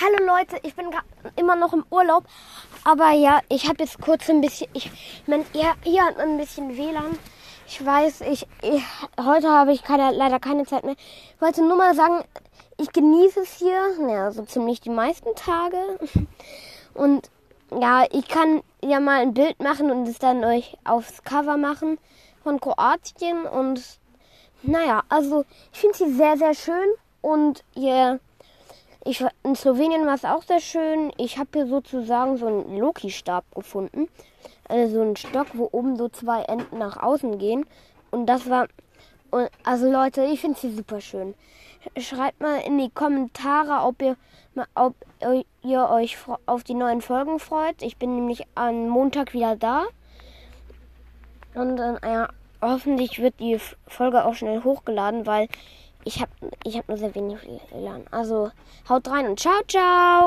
Hallo Leute, ich bin immer noch im Urlaub. Aber ja, ich habe jetzt kurz ein bisschen. Ich meine, hier hat man ein bisschen WLAN. Ich weiß, ich, ich heute habe ich keine, leider keine Zeit mehr. Ich wollte nur mal sagen, ich genieße es hier, ja, so ziemlich die meisten Tage. Und ja, ich kann ja mal ein Bild machen und es dann euch aufs Cover machen von Kroatien. Und naja, also ich finde sie sehr, sehr schön. Und ihr, ich, in Slowenien war es auch sehr schön. Ich habe hier sozusagen so einen Loki-Stab gefunden. Also so einen Stock, wo oben so zwei Enden nach außen gehen. Und das war, also Leute, ich finde sie super schön. Schreibt mal in die Kommentare, ob ihr, ob ihr euch auf die neuen Folgen freut. Ich bin nämlich am Montag wieder da. Und äh, ja, hoffentlich wird die Folge auch schnell hochgeladen, weil ich habe ich hab nur sehr wenig WLAN. Also haut rein und ciao, ciao!